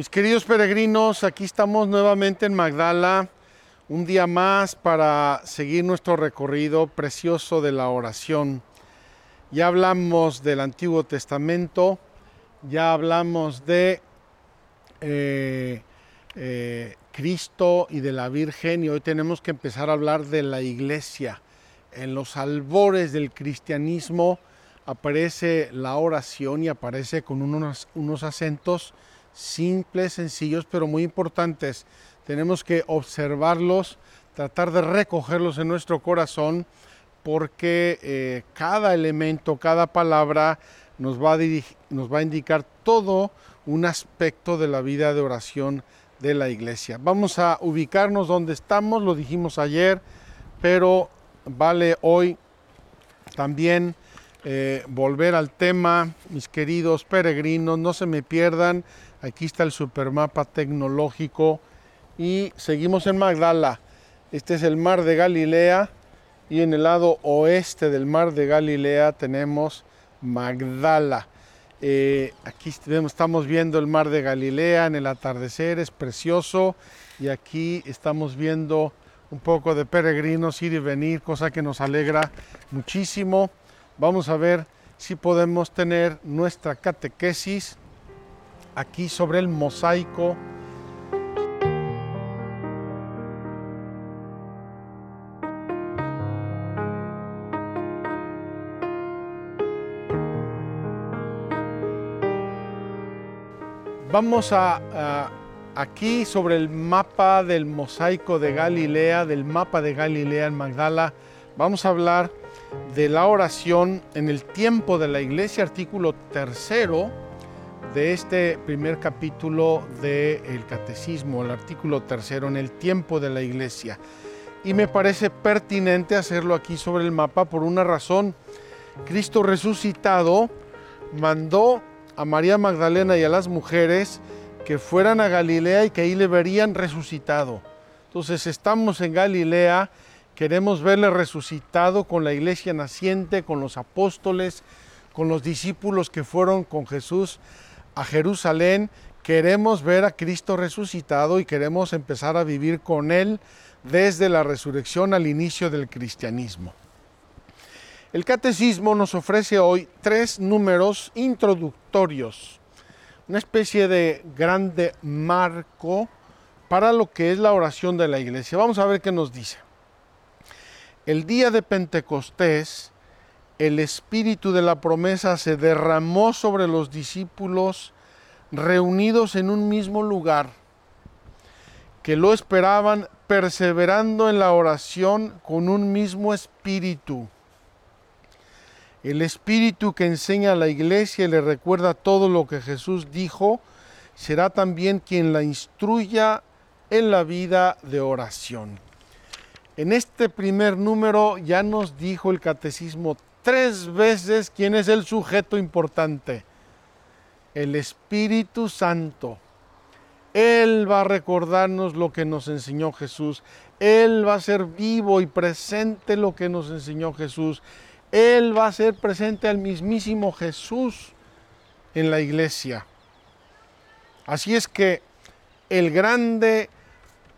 Mis queridos peregrinos, aquí estamos nuevamente en Magdala, un día más para seguir nuestro recorrido precioso de la oración. Ya hablamos del Antiguo Testamento, ya hablamos de eh, eh, Cristo y de la Virgen y hoy tenemos que empezar a hablar de la iglesia. En los albores del cristianismo aparece la oración y aparece con unos, unos acentos simples, sencillos, pero muy importantes. Tenemos que observarlos, tratar de recogerlos en nuestro corazón, porque eh, cada elemento, cada palabra nos va, a nos va a indicar todo un aspecto de la vida de oración de la iglesia. Vamos a ubicarnos donde estamos, lo dijimos ayer, pero vale hoy también eh, volver al tema, mis queridos peregrinos, no se me pierdan Aquí está el supermapa tecnológico y seguimos en Magdala. Este es el mar de Galilea y en el lado oeste del mar de Galilea tenemos Magdala. Eh, aquí estamos viendo el mar de Galilea en el atardecer, es precioso y aquí estamos viendo un poco de peregrinos ir y venir, cosa que nos alegra muchísimo. Vamos a ver si podemos tener nuestra catequesis aquí sobre el mosaico. Vamos a, aquí sobre el mapa del mosaico de Galilea, del mapa de Galilea en Magdala, vamos a hablar de la oración en el tiempo de la iglesia, artículo tercero de este primer capítulo del Catecismo, el artículo tercero, en el tiempo de la iglesia. Y me parece pertinente hacerlo aquí sobre el mapa por una razón. Cristo resucitado mandó a María Magdalena y a las mujeres que fueran a Galilea y que ahí le verían resucitado. Entonces estamos en Galilea, queremos verle resucitado con la iglesia naciente, con los apóstoles, con los discípulos que fueron con Jesús a Jerusalén, queremos ver a Cristo resucitado y queremos empezar a vivir con Él desde la resurrección al inicio del cristianismo. El catecismo nos ofrece hoy tres números introductorios, una especie de grande marco para lo que es la oración de la iglesia. Vamos a ver qué nos dice. El día de Pentecostés, el espíritu de la promesa se derramó sobre los discípulos reunidos en un mismo lugar, que lo esperaban perseverando en la oración con un mismo espíritu. El espíritu que enseña a la iglesia y le recuerda todo lo que Jesús dijo, será también quien la instruya en la vida de oración. En este primer número ya nos dijo el catecismo tres veces quién es el sujeto importante. El Espíritu Santo. Él va a recordarnos lo que nos enseñó Jesús. Él va a ser vivo y presente lo que nos enseñó Jesús. Él va a ser presente al mismísimo Jesús en la iglesia. Así es que el grande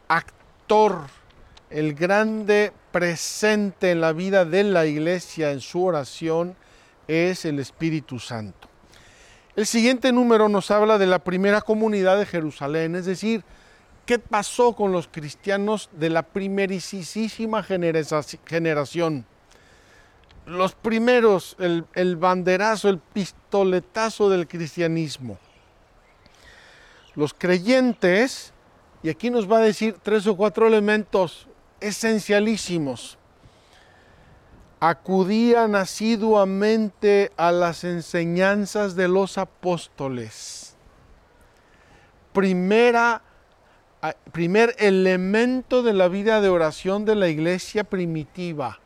actor, el grande presente en la vida de la iglesia en su oración es el Espíritu Santo. El siguiente número nos habla de la primera comunidad de Jerusalén, es decir, qué pasó con los cristianos de la primerísima generación. Los primeros, el, el banderazo, el pistoletazo del cristianismo. Los creyentes Y aquí nos va a decir tres o cuatro elementos esencialísimos. Acudían asiduamente a las enseñanzas de los apóstoles. Primera, primer elemento de la vida de oración de la iglesia primitiva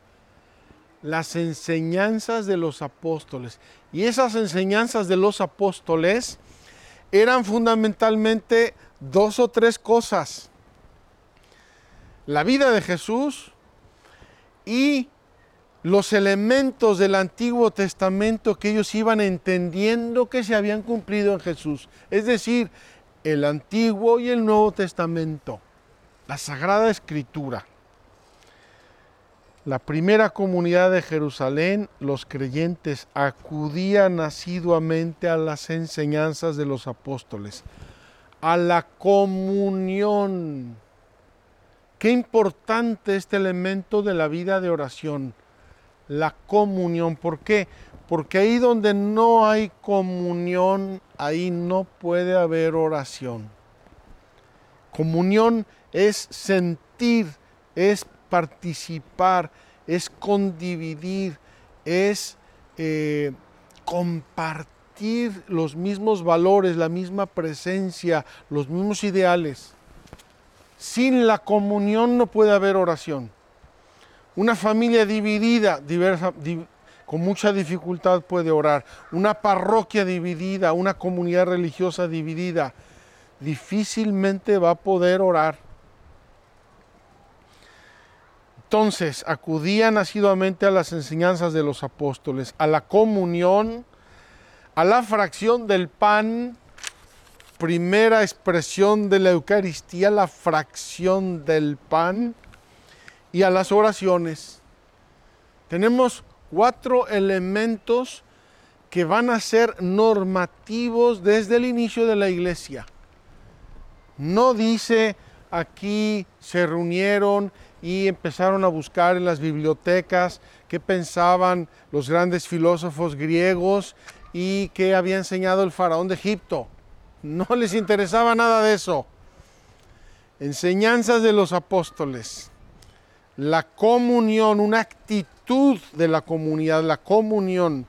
las enseñanzas de los apóstoles. Y esas enseñanzas de los apóstoles eran fundamentalmente dos o tres cosas. La vida de Jesús y los elementos del Antiguo Testamento que ellos iban entendiendo que se habían cumplido en Jesús. Es decir, el Antiguo y el Nuevo Testamento, la Sagrada Escritura la primera comunidad de Jerusalén, los creyentes acudían asiduamente a las enseñanzas de los apóstoles, a la comunión. Qué importante este elemento de la vida de oración, la comunión. ¿Por qué? Porque ahí donde no hay comunión, ahí no puede haber oración. Comunión es sentir, es participar, es condividir, es eh, compartir los mismos valores, la misma presencia, los mismos ideales. Sin la comunión no puede haber oración. Una familia dividida, diversa, con mucha dificultad puede orar. Una parroquia dividida, una comunidad religiosa dividida, difícilmente va a poder orar. Entonces acudían asiduamente a las enseñanzas de los apóstoles, a la comunión, a la fracción del pan, primera expresión de la Eucaristía, la fracción del pan, y a las oraciones. Tenemos cuatro elementos que van a ser normativos desde el inicio de la iglesia. No dice aquí se reunieron y empezaron a buscar en las bibliotecas qué pensaban los grandes filósofos griegos y qué había enseñado el faraón de Egipto. No les interesaba nada de eso. Enseñanzas de los apóstoles, la comunión, una actitud de la comunidad, la comunión,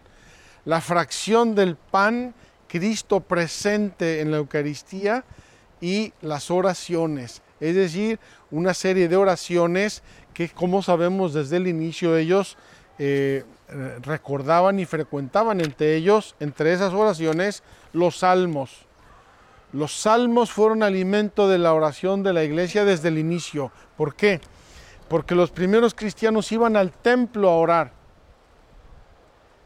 la fracción del pan, Cristo presente en la Eucaristía y las oraciones es decir, una serie de oraciones que, como sabemos desde el inicio, ellos eh, recordaban y frecuentaban entre ellos, entre esas oraciones, los salmos. Los salmos fueron alimento de la oración de la iglesia desde el inicio. ¿Por qué? Porque los primeros cristianos iban al templo a orar.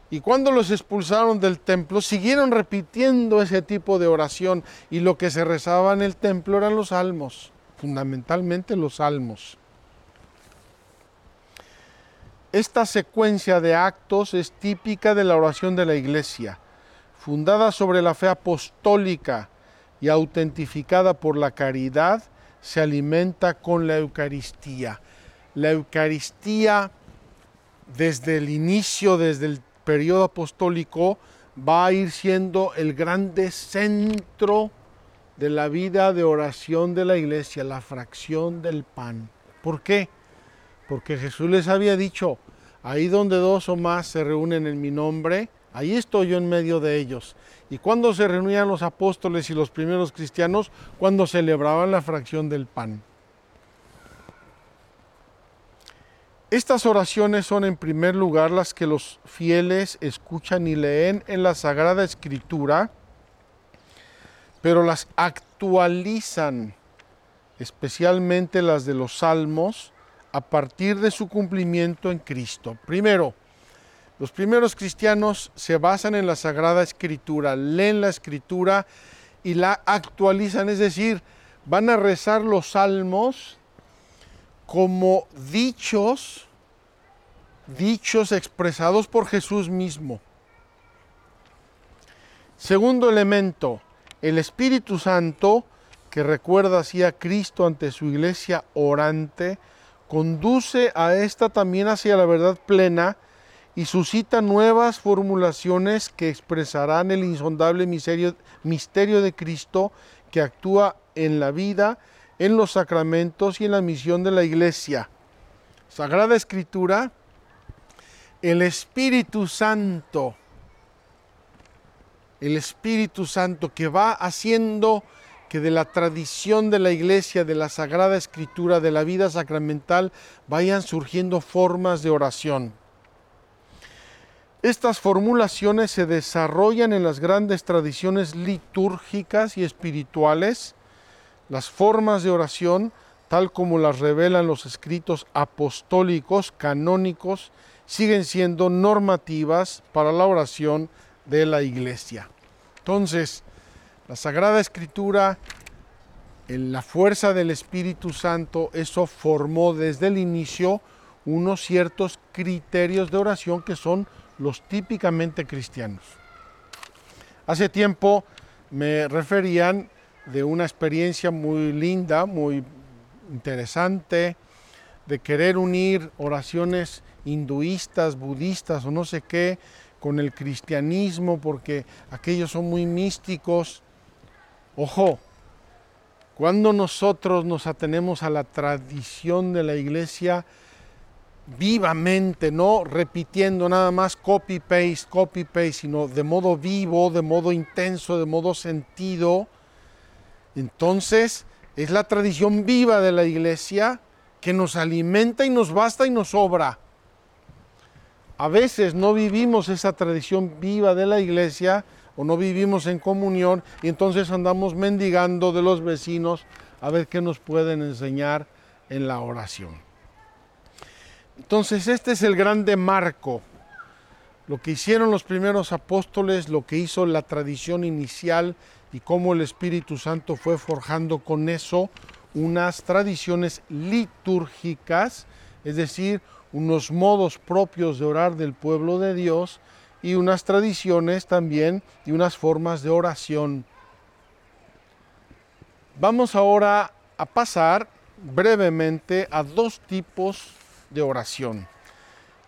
Y cuando los expulsaron del templo, siguieron repitiendo ese tipo de oración y lo que se rezaba en el templo eran los salmos fundamentalmente los salmos. Esta secuencia de actos es típica de la oración de la Iglesia, fundada sobre la fe apostólica y autentificada por la caridad, se alimenta con la Eucaristía. La Eucaristía, desde el inicio, desde el periodo apostólico, va a ir siendo el grande centro de la vida de oración de la iglesia, la fracción del pan. ¿Por qué? Porque Jesús les había dicho, ahí donde dos o más se reúnen en mi nombre, ahí estoy yo en medio de ellos. ¿Y cuando se reunían los apóstoles y los primeros cristianos? Cuando celebraban la fracción del pan. Estas oraciones son en primer lugar las que los fieles escuchan y leen en la Sagrada Escritura, pero las actualizan, especialmente las de los salmos, a partir de su cumplimiento en Cristo. Primero, los primeros cristianos se basan en la Sagrada Escritura, leen la Escritura y la actualizan, es decir, van a rezar los salmos como dichos, dichos expresados por Jesús mismo. Segundo elemento, el Espíritu Santo, que recuerda así a Cristo ante su iglesia orante, conduce a esta también hacia la verdad plena y suscita nuevas formulaciones que expresarán el insondable misterio, misterio de Cristo que actúa en la vida, en los sacramentos y en la misión de la iglesia. Sagrada Escritura, el Espíritu Santo, el Espíritu Santo que va haciendo que de la tradición de la iglesia, de la Sagrada Escritura, de la vida sacramental, vayan surgiendo formas de oración. Estas formulaciones se desarrollan en las grandes tradiciones litúrgicas y espirituales. Las formas de oración, tal como las revelan los escritos apostólicos, canónicos, siguen siendo normativas para la oración de la iglesia. Entonces, la Sagrada Escritura, en la fuerza del Espíritu Santo, eso formó desde el inicio unos ciertos criterios de oración que son los típicamente cristianos. Hace tiempo me referían de una experiencia muy linda, muy interesante, de querer unir oraciones hinduistas, budistas o no sé qué con el cristianismo, porque aquellos son muy místicos. Ojo, cuando nosotros nos atenemos a la tradición de la iglesia, vivamente, no repitiendo nada más copy-paste, copy-paste, sino de modo vivo, de modo intenso, de modo sentido. Entonces, es la tradición viva de la iglesia que nos alimenta y nos basta y nos sobra. A veces no vivimos esa tradición viva de la iglesia o no vivimos en comunión y entonces andamos mendigando de los vecinos a ver qué nos pueden enseñar en la oración. Entonces este es el grande marco, lo que hicieron los primeros apóstoles, lo que hizo la tradición inicial y cómo el Espíritu Santo fue forjando con eso unas tradiciones litúrgicas, es decir, unos modos propios de orar del pueblo de Dios y unas tradiciones también y unas formas de oración. Vamos ahora a pasar brevemente a dos tipos de oración.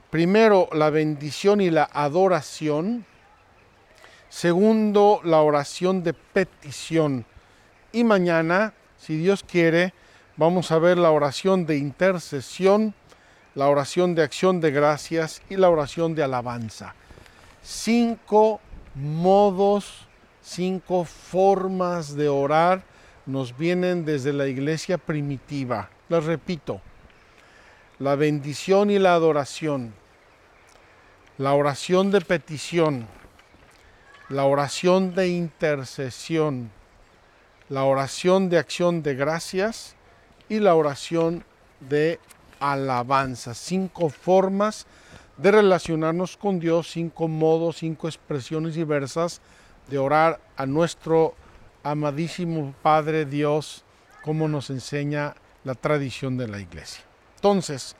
Primero, la bendición y la adoración. Segundo, la oración de petición. Y mañana, si Dios quiere, vamos a ver la oración de intercesión, la oración de acción de gracias y la oración de alabanza. Cinco modos, cinco formas de orar nos vienen desde la iglesia primitiva. Les repito, la bendición y la adoración, la oración de petición, la oración de intercesión, la oración de acción de gracias y la oración de alabanza. Cinco formas de relacionarnos con Dios, cinco modos, cinco expresiones diversas de orar a nuestro amadísimo Padre Dios, como nos enseña la tradición de la iglesia. Entonces,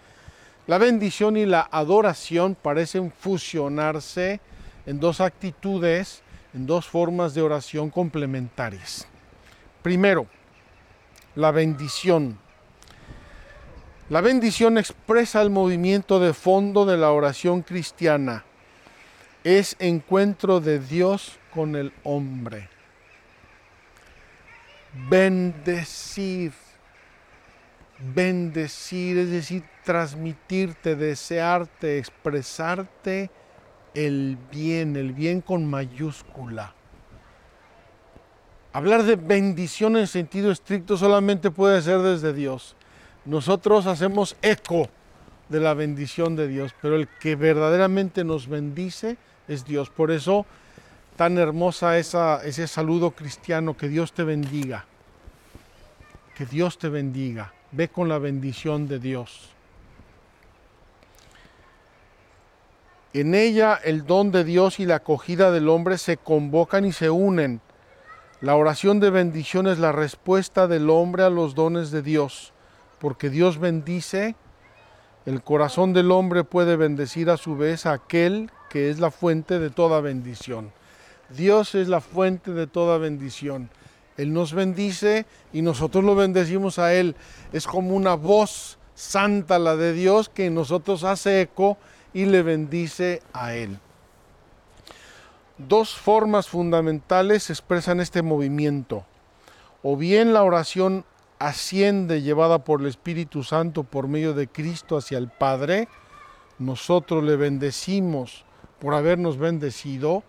la bendición y la adoración parecen fusionarse en dos actitudes, en dos formas de oración complementarias. Primero, la bendición. La bendición expresa el movimiento de fondo de la oración cristiana. Es encuentro de Dios con el hombre. Bendecir bendecir, es decir, transmitirte, desearte, expresarte el bien, el bien con mayúscula. Hablar de bendición en sentido estricto solamente puede ser desde Dios. Nosotros hacemos eco de la bendición de Dios, pero el que verdaderamente nos bendice es Dios. Por eso tan hermosa esa, ese saludo cristiano, que Dios te bendiga. Que Dios te bendiga ve con la bendición de Dios. En ella el don de Dios y la acogida del hombre se convocan y se unen. La oración de bendición es la respuesta del hombre a los dones de Dios, porque Dios bendice, el corazón del hombre puede bendecir a su vez a aquel que es la fuente de toda bendición. Dios es la fuente de toda bendición. Él nos bendice y nosotros lo bendecimos a Él. Es como una voz santa la de Dios que nosotros hace eco y le bendice a Él. Dos formas fundamentales expresan este movimiento. O bien la oración asciende llevada por el Espíritu Santo por medio de Cristo hacia el Padre, nosotros le bendecimos por habernos bendecido,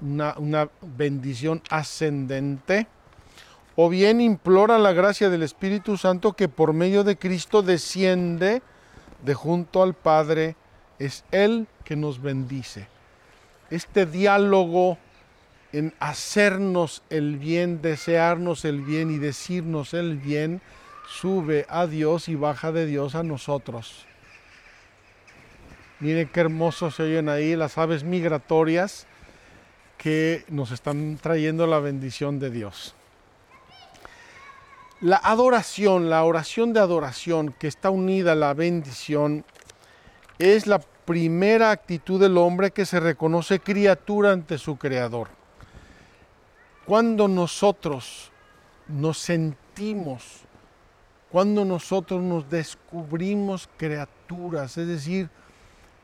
una, bendición ascendente, o bien implora la gracia del Espíritu Santo que por medio de Cristo desciende de junto al Padre, es Él que nos bendice. Este diálogo en hacernos el bien, desearnos el bien y decirnos el bien, sube a Dios y baja de Dios a nosotros. Miren qué hermoso se oyen ahí las aves migratorias que nos están trayendo la bendición de Dios. La adoración, la oración de adoración que está unida a la bendición, es la primera actitud del hombre que se reconoce criatura ante su creador. Cuando nosotros nos sentimos, cuando nosotros nos descubrimos criaturas, es decir,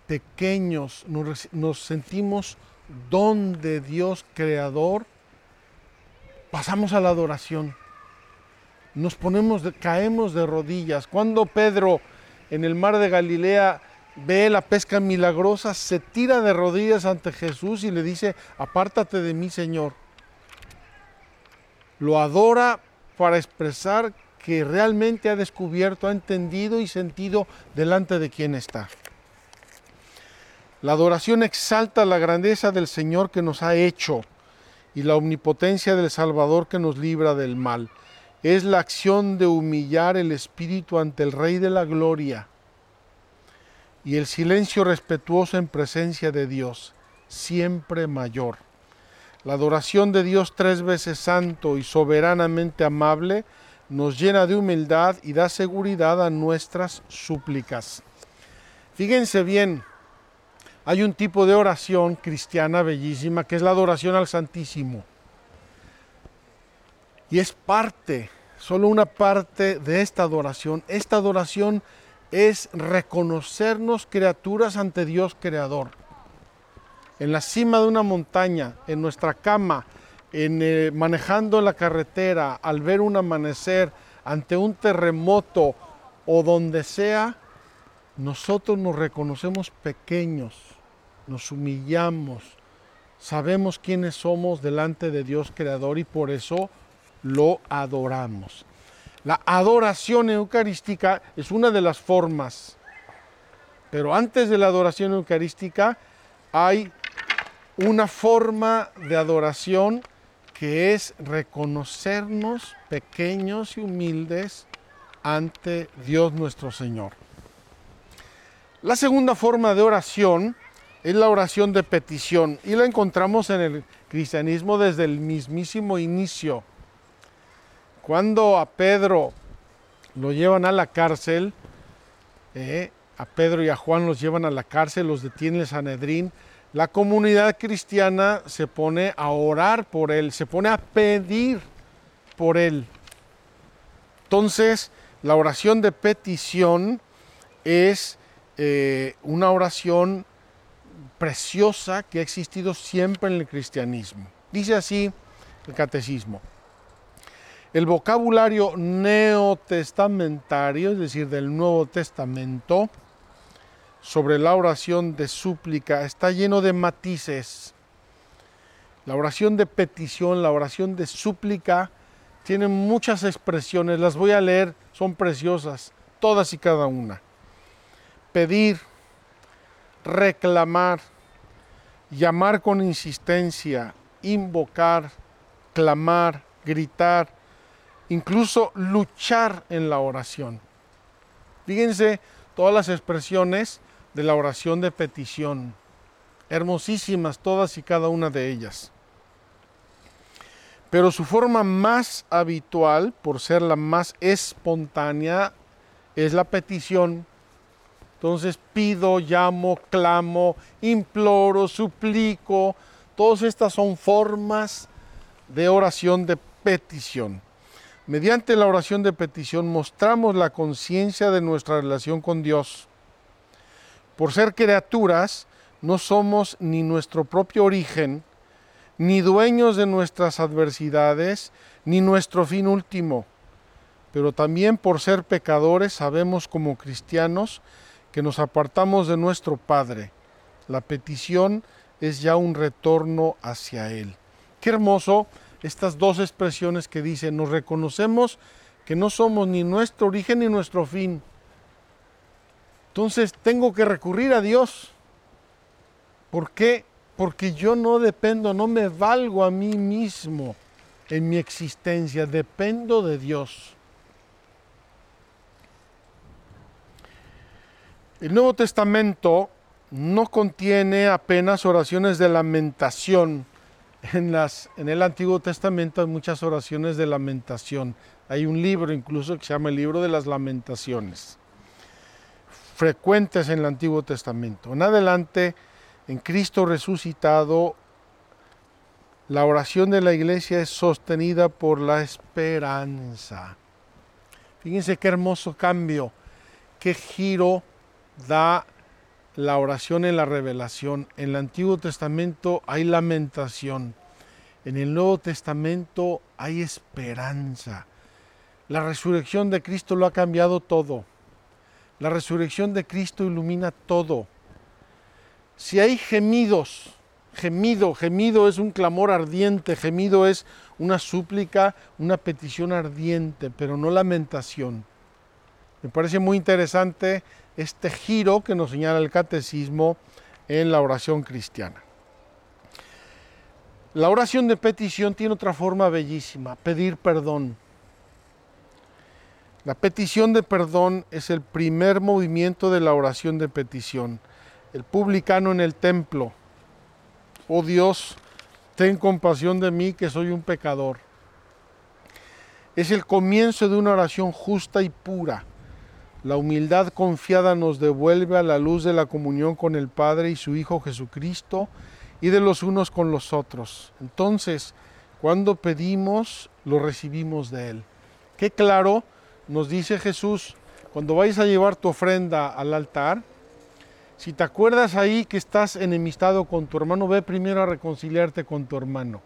pequeños, nos, sentimos don de Dios creador, pasamos a la adoración. Nos ponemos, caemos de rodillas. Cuando Pedro en el mar de Galilea ve la pesca milagrosa, se tira de rodillas ante Jesús y le dice, apártate de mí, Señor lo adora para expresar que realmente ha descubierto, ha entendido y sentido delante de quien está. La adoración exalta la grandeza del Señor que nos ha hecho y la omnipotencia del Salvador que nos libra del mal. Es la acción de humillar el espíritu ante el Rey de la Gloria y el silencio respetuoso en presencia de Dios, siempre mayor. La adoración de Dios tres veces santo y soberanamente amable nos llena de humildad y da seguridad a nuestras súplicas. Fíjense bien, hay un tipo de oración cristiana bellísima que es la adoración al Santísimo. Y es parte, solo una parte de esta adoración. Esta adoración es reconocernos criaturas ante Dios Creador en la cima de una montaña, en nuestra cama, en, eh, manejando la carretera, al ver un amanecer, ante un terremoto o donde sea, nosotros nos reconocemos pequeños, nos humillamos, sabemos quiénes somos delante de Dios Creador y por eso lo adoramos. La adoración eucarística es una de las formas, pero antes de la adoración eucarística hay una forma de adoración que es reconocernos pequeños y humildes ante Dios nuestro Señor. La segunda forma de oración es la oración de petición y la encontramos en el cristianismo desde el mismísimo inicio. Cuando a Pedro lo llevan a la cárcel, eh, a Pedro y a Juan los llevan a la cárcel, los detiene el Sanedrín, la comunidad cristiana se pone a orar por él, se pone a pedir por él. Entonces, la oración de petición es eh, una oración preciosa que ha existido siempre en el cristianismo. Dice así el catecismo. El vocabulario neotestamentario, es decir, del Nuevo Testamento, sobre la oración de súplica está lleno de matices. La oración de petición, la oración de súplica, tiene muchas expresiones, las voy a leer, son preciosas, todas y cada una. Pedir, reclamar, llamar con insistencia, invocar, clamar, gritar, incluso luchar en la oración. Fíjense todas las expresiones de la oración de petición. Hermosísimas todas y cada una de ellas. Pero su forma más habitual, por ser la más espontánea, es la petición. Entonces pido, llamo, clamo, imploro, suplico. Todas estas son formas de oración de petición. Mediante la oración de petición mostramos la conciencia de nuestra relación con Dios por ser criaturas, no somos ni nuestro propio origen, ni dueños de nuestras adversidades, ni nuestro fin último. pero también por ser pecadores sabemos como cristianos que nos apartamos de nuestro Padre. La petición es ya un retorno hacia Él. Qué hermoso estas dos expresiones que dicen, nos reconocemos que no somos ni nuestro origen ni nuestro fin. Entonces tengo que recurrir a Dios. ¿Por qué? Porque yo no dependo, no me valgo a mí mismo en mi existencia, dependo de Dios. El Nuevo Testamento no contiene apenas oraciones de lamentación. En, las, en el Antiguo Testamento hay muchas oraciones de lamentación. Hay un libro incluso que se llama el libro de las lamentaciones, frecuentes en el Antiguo Testamento. En adelante, en Cristo resucitado, la oración de la iglesia es sostenida por la esperanza. Fíjense qué hermoso cambio, qué giro da la oración en la revelación. En el Antiguo Testamento hay lamentación. En el Nuevo Testamento hay esperanza. La resurrección de Cristo lo ha cambiado todo. La resurrección de Cristo ilumina todo. Si hay gemidos, gemido, gemido es un clamor ardiente, gemido es una súplica, una petición ardiente, pero no lamentación. Me parece muy interesante este giro que nos señala el catecismo en la oración cristiana. La oración de petición tiene otra forma bellísima, pedir perdón. La petición de perdón es el primer movimiento de la oración de petición. El publicano en el templo, oh Dios, ten compasión de mí que soy un pecador. Es el comienzo de una oración justa y pura la humildad confiada nos devuelve a la luz de la comunión con el Padre y su Hijo Jesucristo y de los unos con los otros. Entonces, cuando pedimos, lo recibimos de Él. Qué claro nos dice Jesús, cuando vayas a llevar tu ofrenda al altar, si te acuerdas ahí que estás enemistado con tu hermano, ve primero a reconciliarte con tu hermano.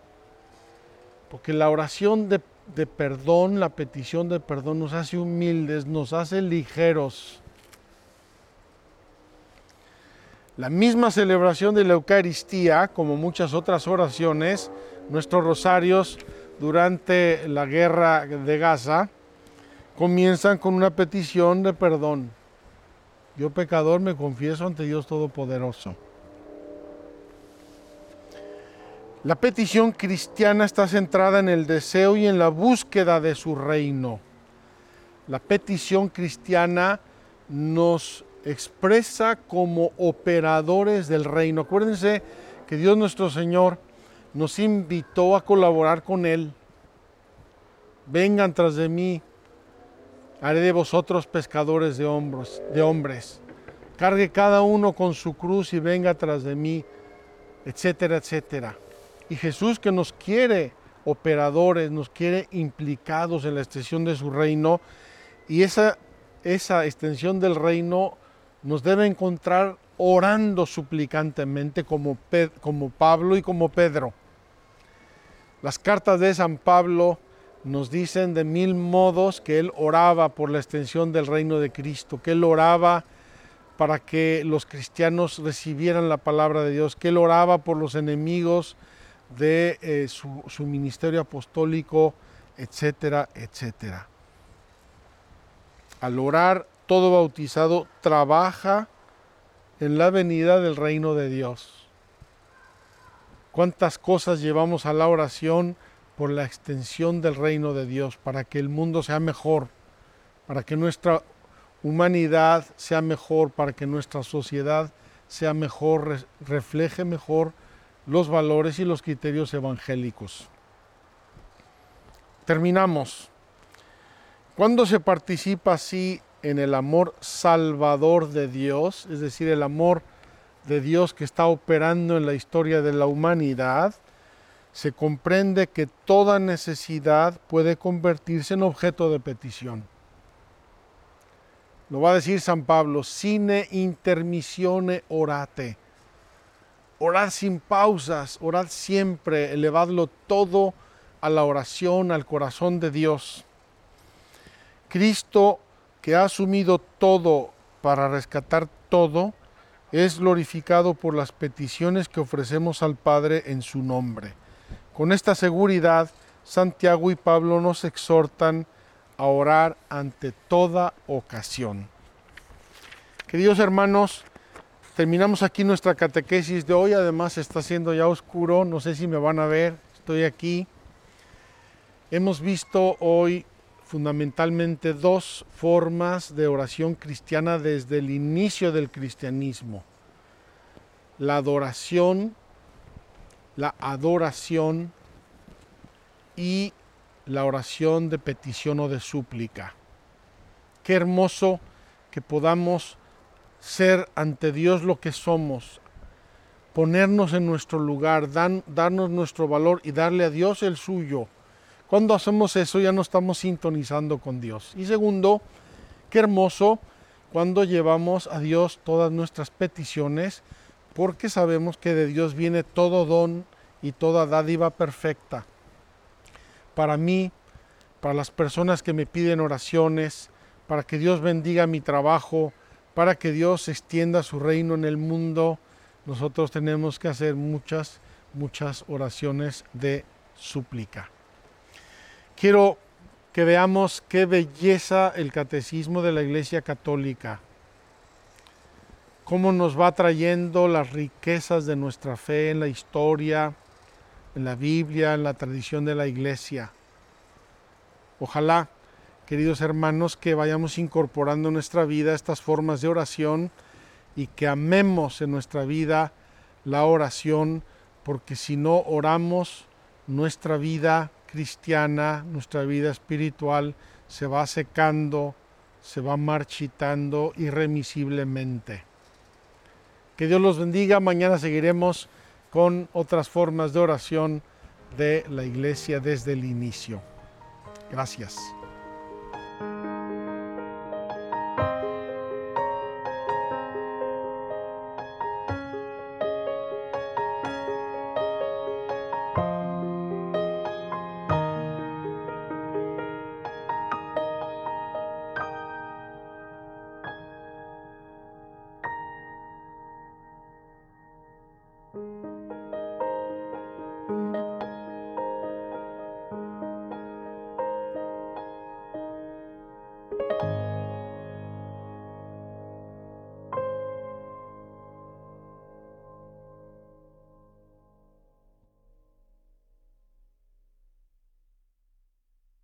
Porque la oración de de perdón, la petición de perdón nos hace humildes, nos hace ligeros. La misma celebración de la Eucaristía, como muchas otras oraciones, nuestros rosarios durante la guerra de Gaza, comienzan con una petición de perdón. Yo pecador me confieso ante Dios Todopoderoso. La petición cristiana está centrada en el deseo y en la búsqueda de su reino. La petición cristiana nos expresa como operadores del reino. Acuérdense que Dios nuestro Señor nos invitó a colaborar con Él. Vengan tras de mí, haré de vosotros pescadores de, hombros, de hombres. Cargue cada uno con su cruz y venga tras de mí, etcétera, etcétera. Y Jesús que nos quiere operadores, nos quiere implicados en la extensión de su reino, y esa, esa extensión del reino nos debe encontrar orando suplicantemente como, como Pablo y como Pedro. Las cartas de San Pablo nos dicen de mil modos que él oraba por la extensión del reino de Cristo, que él oraba para que los cristianos recibieran la palabra de Dios, que él oraba por los enemigos de eh, su, su ministerio apostólico, etcétera, etcétera. Al orar, todo bautizado trabaja en la venida del reino de Dios. ¿Cuántas cosas llevamos a la oración por la extensión del reino de Dios, para que el mundo sea mejor, para que nuestra humanidad sea mejor, para que nuestra sociedad sea mejor, refleje mejor los valores y los criterios evangélicos. Terminamos. Cuando se participa así en el amor salvador de Dios, es decir, el amor de Dios que está operando en la historia de la humanidad, se comprende que toda necesidad puede convertirse en objeto de petición. Lo va a decir San Pablo, sine intermissione orate. Orad sin pausas, orad siempre, elevadlo todo a la oración, al corazón de Dios. Cristo, que ha asumido todo para rescatar todo, es glorificado por las peticiones que ofrecemos al Padre en su nombre. Con esta seguridad, Santiago y Pablo nos exhortan a orar ante toda ocasión. Queridos hermanos, terminamos aquí nuestra catequesis de hoy. Además está siendo ya oscuro, no sé si me van a ver, estoy aquí. Hemos visto hoy fundamentalmente dos formas de oración cristiana desde el inicio del cristianismo. La adoración, la adoración y la oración de petición o de súplica. Qué hermoso que podamos ser ante Dios lo que somos, ponernos en nuestro lugar, darnos nuestro valor y darle a Dios el suyo. Cuando hacemos eso ya no estamos sintonizando con Dios. Y segundo, qué hermoso cuando llevamos a Dios todas nuestras peticiones, porque sabemos que de Dios viene todo don y toda dádiva perfecta para mí, para las personas que me piden oraciones, para que Dios bendiga mi trabajo, para que Dios extienda su reino en el mundo, nosotros tenemos que hacer muchas, muchas oraciones de súplica. Quiero que veamos qué belleza el catecismo de la Iglesia Católica, cómo nos va trayendo las riquezas de nuestra fe en la historia, en la Biblia, en la tradición de la iglesia. Ojalá, queridos hermanos, que vayamos incorporando en nuestra vida estas formas de oración y que amemos en nuestra vida la oración, porque si no oramos, nuestra vida cristiana, nuestra vida espiritual se va secando, se va marchitando irremisiblemente. Que Dios los bendiga. Mañana seguiremos con otras formas de oración de la iglesia desde el inicio. Gracias.